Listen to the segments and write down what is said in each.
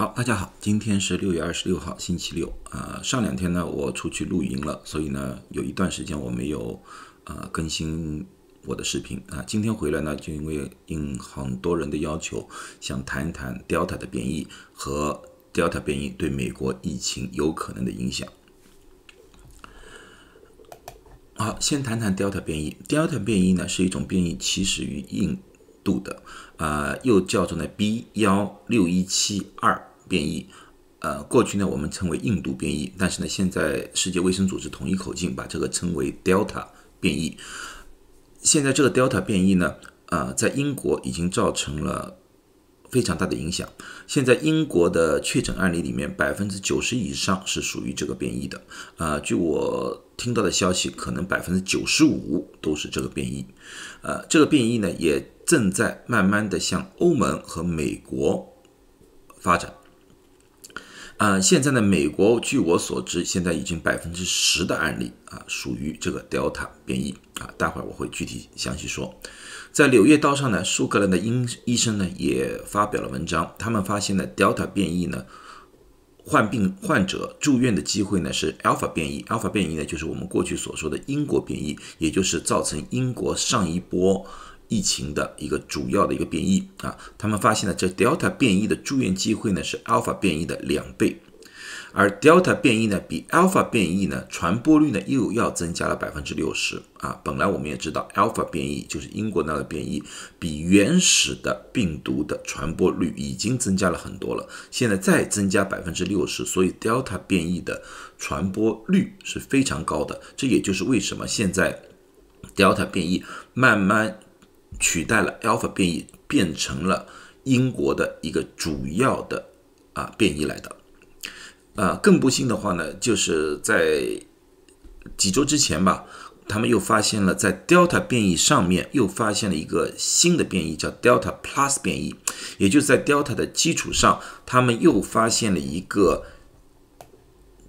好，大家好，今天是六月二十六号，星期六。啊，上两天呢，我出去露营了，所以呢，有一段时间我没有呃更新我的视频啊。今天回来呢，就因为应很多人的要求，想谈一谈 Delta 的变异和 Delta 变异对美国疫情有可能的影响。好，先谈谈 Delta 变异。Delta 变异呢，是一种变异起始于印度的，啊，又叫做呢 B 幺六一七二。变异，呃，过去呢我们称为印度变异，但是呢现在世界卫生组织统一口径把这个称为 Delta 变异。现在这个 Delta 变异呢，呃，在英国已经造成了非常大的影响。现在英国的确诊案例里面，百分之九十以上是属于这个变异的。啊，据我听到的消息，可能百分之九十五都是这个变异。呃，这个变异呢也正在慢慢的向欧盟和美国发展。啊，现在呢，美国据我所知，现在已经百分之十的案例啊属于这个 Delta 变异啊，待会儿我会具体详细说。在《柳叶刀》上呢，苏格兰的医医生呢也发表了文章，他们发现呢，Delta 变异呢，患病患者住院的机会呢是 Alpha 变异，Alpha 变异呢就是我们过去所说的英国变异，也就是造成英国上一波。疫情的一个主要的一个变异啊，他们发现了这 Delta 变异的住院机会呢是 Alpha 变异的两倍，而 Delta 变异呢比 Alpha 变异呢传播率呢又要增加了百分之六十啊。本来我们也知道 Alpha 变异就是英国那个变异，比原始的病毒的传播率已经增加了很多了，现在再增加百分之六十，所以 Delta 变异的传播率是非常高的。这也就是为什么现在 Delta 变异慢慢。取代了 Alpha 变异，变成了英国的一个主要的啊变异来的。啊，更不幸的话呢，就是在几周之前吧，他们又发现了在 Delta 变异上面又发现了一个新的变异，叫 Delta Plus 变异，也就是在 Delta 的基础上，他们又发现了一个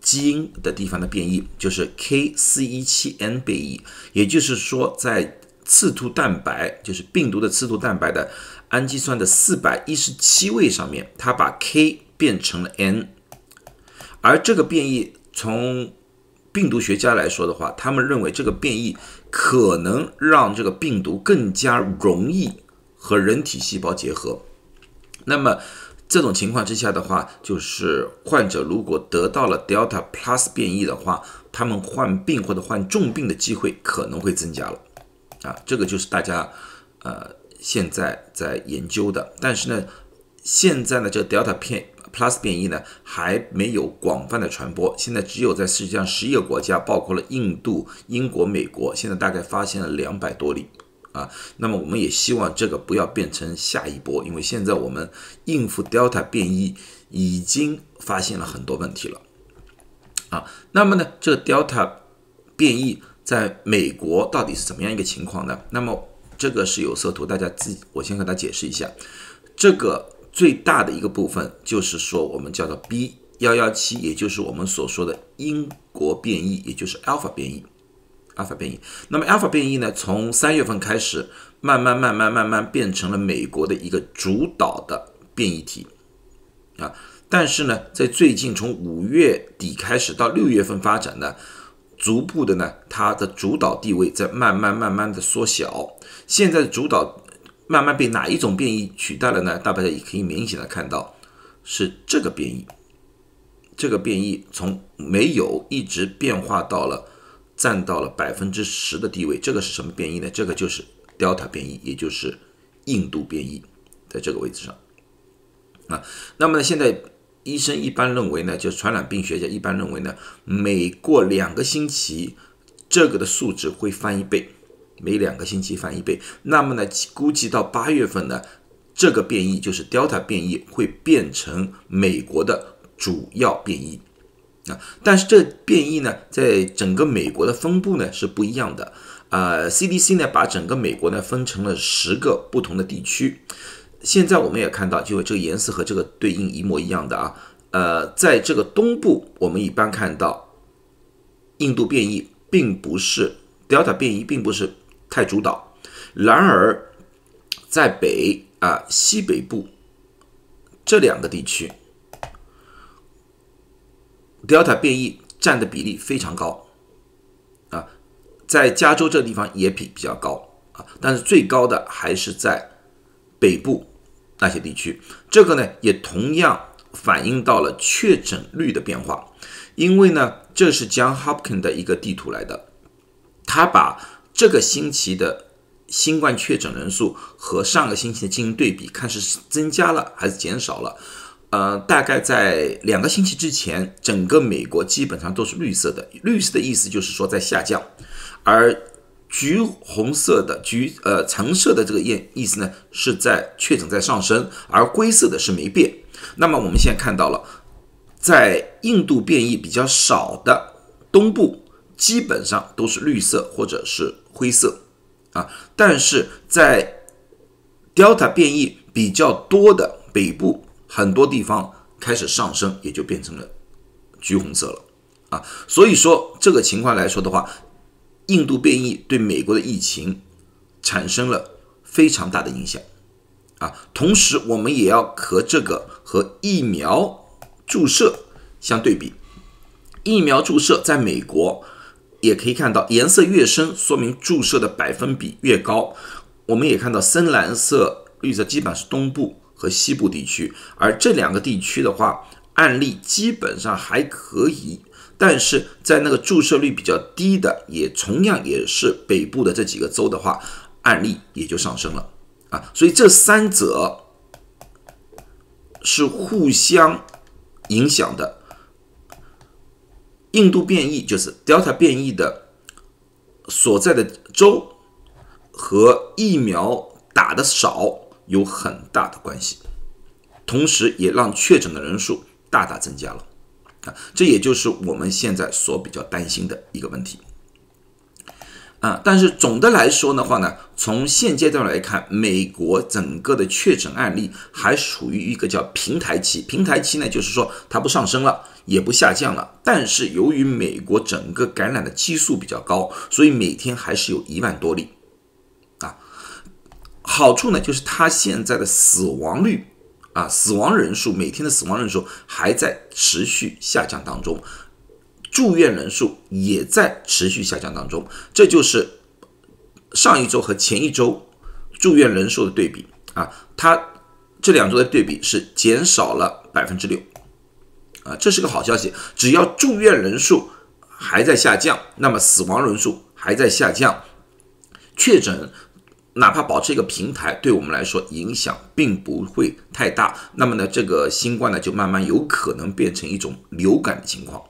基因的地方的变异，就是 K417N 变异，也就是说在刺突蛋白就是病毒的刺突蛋白的氨基酸的四百一十七位上面，它把 K 变成了 N，而这个变异从病毒学家来说的话，他们认为这个变异可能让这个病毒更加容易和人体细胞结合。那么这种情况之下的话，就是患者如果得到了 Delta Plus 变异的话，他们患病或者患重病的机会可能会增加了。啊，这个就是大家呃现在在研究的，但是呢，现在呢这 Delta 片 Plus 变异呢还没有广泛的传播，现在只有在世界上十一个国家，包括了印度、英国、美国，现在大概发现了两百多例啊。那么我们也希望这个不要变成下一波，因为现在我们应付 Delta 变异已经发现了很多问题了啊。那么呢，这个 Delta 变异。在美国到底是怎么样一个情况呢？那么这个是有色图，大家自己我先和大家解释一下。这个最大的一个部分就是说，我们叫做 B 幺幺七，也就是我们所说的英国变异，也就是 Alpha 变异，Alpha 变异。那么 Alpha 变异呢，从三月份开始，慢慢慢慢慢慢变成了美国的一个主导的变异体啊。但是呢，在最近从五月底开始到六月份发展呢。逐步的呢，它的主导地位在慢慢慢慢的缩小。现在的主导慢慢被哪一种变异取代了呢？大家也可以明显的看到是这个变异。这个变异从没有一直变化到了占到了百分之十的地位。这个是什么变异呢？这个就是 Delta 变异，也就是印度变异，在这个位置上。啊，那么呢，现在。医生一般认为呢，就传染病学家一般认为呢，每过两个星期，这个的数值会翻一倍，每两个星期翻一倍。那么呢，估计到八月份呢，这个变异就是 Delta 变异会变成美国的主要变异啊。但是这变异呢，在整个美国的分布呢是不一样的啊。CDC 呢把整个美国呢分成了十个不同的地区。现在我们也看到，就这个颜色和这个对应一模一样的啊，呃，在这个东部，我们一般看到印度变异并不是 Delta 变异，并不是太主导。然而，在北啊西北部这两个地区 Delta 变异占的比例非常高啊，在加州这地方也比比较高啊，但是最高的还是在北部那些地区。这个呢，也同样反映到了确诊率的变化，因为呢，这是 John Hopkins 的一个地图来的，他把这个星期的。新冠确诊人数和上个星期的进行对比，看是增加了还是减少了。呃，大概在两个星期之前，整个美国基本上都是绿色的。绿色的意思就是说在下降，而橘红色的、橘呃橙色的这个意意思呢是在确诊在上升，而灰色的是没变。那么我们现在看到了，在印度变异比较少的东部，基本上都是绿色或者是灰色。啊，但是在 Delta 变异比较多的北部，很多地方开始上升，也就变成了橘红色了。啊，所以说这个情况来说的话，印度变异对美国的疫情产生了非常大的影响。啊，同时我们也要和这个和疫苗注射相对比，疫苗注射在美国。也可以看到，颜色越深，说明注射的百分比越高。我们也看到深蓝色、绿色，基本上是东部和西部地区。而这两个地区的话，案例基本上还可以，但是在那个注射率比较低的，也同样也是北部的这几个州的话，案例也就上升了啊。所以这三者是互相影响的。印度变异就是 Delta 变异的所在的州和疫苗打的少有很大的关系，同时也让确诊的人数大大增加了啊，这也就是我们现在所比较担心的一个问题。啊，但是总的来说的话呢，从现阶段来看，美国整个的确诊案例还属于一个叫平台期。平台期呢，就是说它不上升了，也不下降了。但是由于美国整个感染的基数比较高，所以每天还是有一万多例。啊，好处呢，就是它现在的死亡率啊，死亡人数每天的死亡人数还在持续下降当中。住院人数也在持续下降当中，这就是上一周和前一周住院人数的对比啊，它这两周的对比是减少了百分之六啊，这是个好消息。只要住院人数还在下降，那么死亡人数还在下降，确诊哪怕保持一个平台，对我们来说影响并不会太大。那么呢，这个新冠呢就慢慢有可能变成一种流感的情况。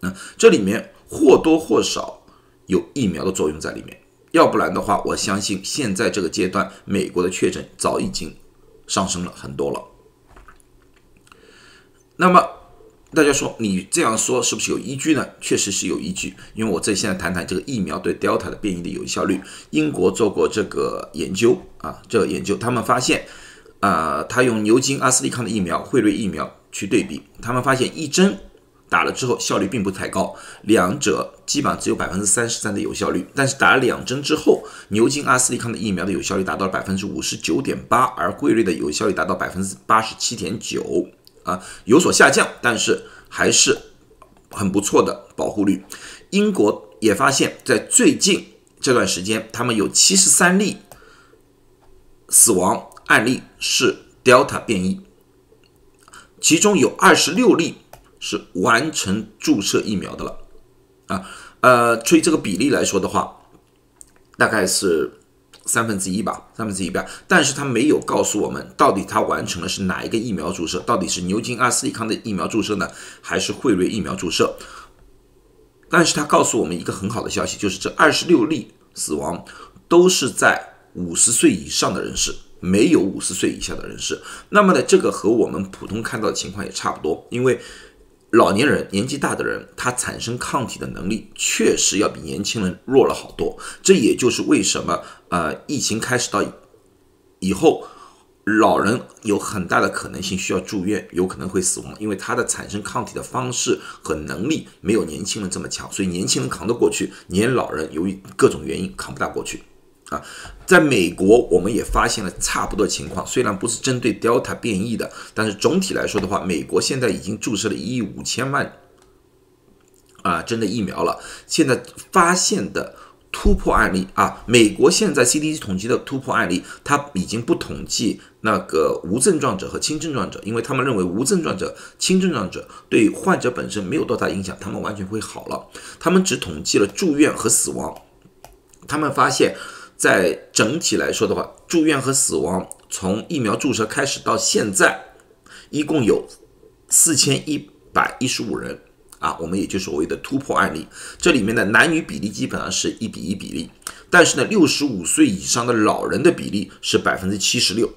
那这里面或多或少有疫苗的作用在里面，要不然的话，我相信现在这个阶段，美国的确诊早已经上升了很多了。那么大家说，你这样说是不是有依据呢？确实是有依据，因为我这现在谈谈这个疫苗对 Delta 的变异的有效率。英国做过这个研究啊，这个研究他们发现，啊，他用牛津、阿斯利康的疫苗、辉瑞疫苗去对比，他们发现一针。打了之后效率并不太高，两者基本上只有百分之三十三的有效率。但是打了两针之后，牛津、阿斯利康的疫苗的有效率达到了百分之五十九点八，而辉瑞的有效率达到百分之八十七点九，啊，有所下降，但是还是很不错的保护率。英国也发现，在最近这段时间，他们有七十三例死亡案例是 Delta 变异，其中有二十六例。是完成注射疫苗的了，啊，呃，所以这个比例来说的话，大概是三分之一吧，三分之一吧。但是他没有告诉我们，到底他完成的是哪一个疫苗注射，到底是牛津、阿斯利康的疫苗注射呢，还是辉瑞疫苗注射？但是他告诉我们一个很好的消息，就是这二十六例死亡都是在五十岁以上的人士，没有五十岁以下的人士。那么呢，这个和我们普通看到的情况也差不多，因为。老年人、年纪大的人，他产生抗体的能力确实要比年轻人弱了好多。这也就是为什么，呃，疫情开始到以后，老人有很大的可能性需要住院，有可能会死亡，因为他的产生抗体的方式和能力没有年轻人这么强，所以年轻人扛得过去，年老人由于各种原因扛不大过去。啊，在美国，我们也发现了差不多情况。虽然不是针对 Delta 变异的，但是总体来说的话，美国现在已经注射了一亿五千万啊针的疫苗了。现在发现的突破案例啊，美国现在 CDC 统计的突破案例，它已经不统计那个无症状者和轻症状者，因为他们认为无症状者、轻症状者对患者本身没有多大影响，他们完全会好了。他们只统计了住院和死亡。他们发现，在整体来说的话，住院和死亡从疫苗注射开始到现在，一共有四千一百一十五人啊，我们也就所谓的突破案例。这里面的男女比例基本上是一比一比例，但是呢，六十五岁以上的老人的比例是百分之七十六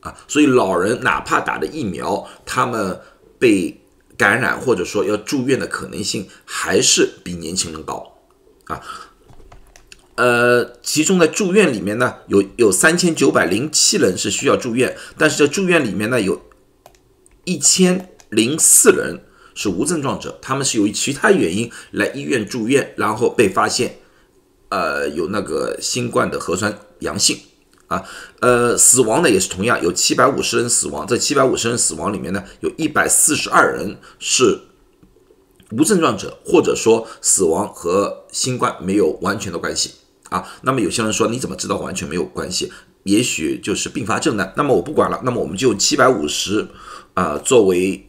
啊，所以老人哪怕打了疫苗，他们被感染或者说要住院的可能性还是比年轻人高啊。呃，其中在住院里面呢，有有三千九百零七人是需要住院，但是这住院里面呢，有一千零四人是无症状者，他们是由于其他原因来医院住院，然后被发现，呃，有那个新冠的核酸阳性啊，呃，死亡的也是同样有七百五十人死亡，这七百五十人死亡里面呢，有一百四十二人是。无症状者，或者说死亡和新冠没有完全的关系。啊，那么有些人说你怎么知道完全没有关系？也许就是并发症呢？那么我不管了，那么我们就七百五十啊作为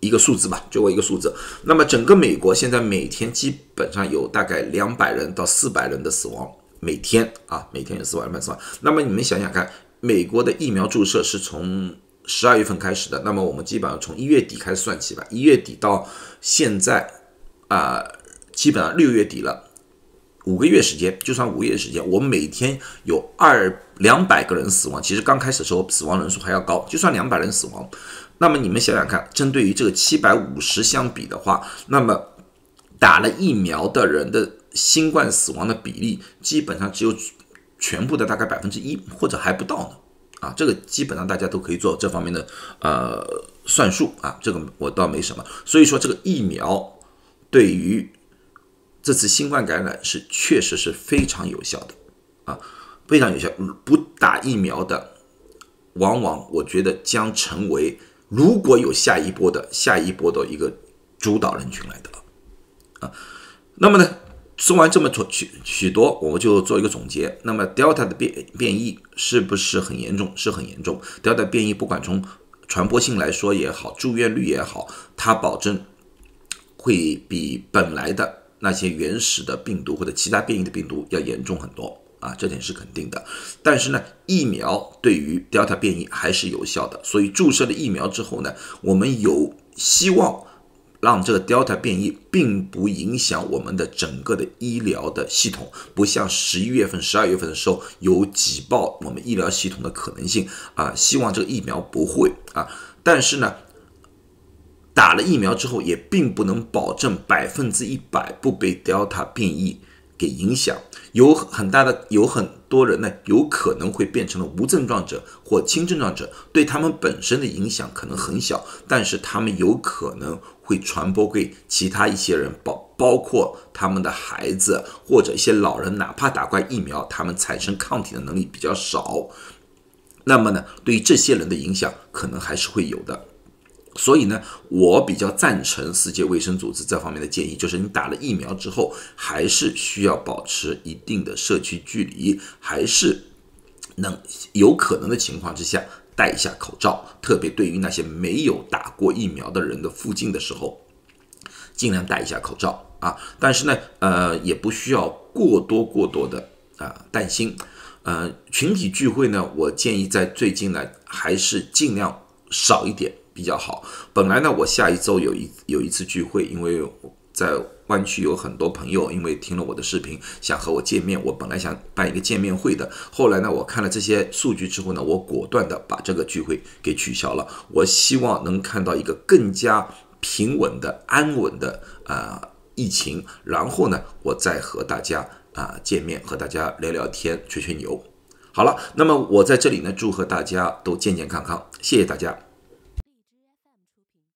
一个数字吧，作为一个数字。那么整个美国现在每天基本上有大概两百人到四百人的死亡，每天啊每天有四百人死亡。那么你们想想看，美国的疫苗注射是从十二月份开始的，那么我们基本上从一月底开始算起吧，一月底到现在啊，基本上六月底了。五个月时间，就算五个月时间，我们每天有二两百个人死亡。其实刚开始的时候，死亡人数还要高。就算两百人死亡，那么你们想想看，针对于这个七百五十相比的话，那么打了疫苗的人的新冠死亡的比例，基本上只有全部的大概百分之一，或者还不到呢。啊，这个基本上大家都可以做这方面的呃算术啊，这个我倒没什么。所以说，这个疫苗对于这次新冠感染是确实是非常有效的，啊，非常有效。不打疫苗的，往往我觉得将成为如果有下一波的下一波的一个主导人群来的，啊，那么呢，说完这么多许许多，我们就做一个总结。那么 Delta 的变变异是不是很严重？是很严重。Delta 变异不管从传播性来说也好，住院率也好，它保证会比本来的。那些原始的病毒或者其他变异的病毒要严重很多啊，这点是肯定的。但是呢，疫苗对于 Delta 变异还是有效的，所以注射了疫苗之后呢，我们有希望让这个 Delta 变异并不影响我们的整个的医疗的系统，不像十一月份、十二月份的时候有挤爆我们医疗系统的可能性啊。希望这个疫苗不会啊，但是呢。打了疫苗之后，也并不能保证百分之一百不被 Delta 变异给影响。有很大的，有很多人呢，有可能会变成了无症状者或轻症状者，对他们本身的影响可能很小，但是他们有可能会传播给其他一些人，包包括他们的孩子或者一些老人，哪怕打过疫苗，他们产生抗体的能力比较少。那么呢，对于这些人的影响，可能还是会有的。所以呢，我比较赞成世界卫生组织这方面的建议，就是你打了疫苗之后，还是需要保持一定的社区距离，还是能有可能的情况之下戴一下口罩，特别对于那些没有打过疫苗的人的附近的时候，尽量戴一下口罩啊。但是呢，呃，也不需要过多过多的啊担心。呃，群体聚会呢，我建议在最近呢，还是尽量少一点。比较好。本来呢，我下一周有一有一次聚会，因为在湾区有很多朋友，因为听了我的视频，想和我见面。我本来想办一个见面会的，后来呢，我看了这些数据之后呢，我果断的把这个聚会给取消了。我希望能看到一个更加平稳的、安稳的啊疫情，然后呢，我再和大家啊见面，和大家聊聊天、吹吹牛。好了，那么我在这里呢，祝贺大家都健健康康，谢谢大家。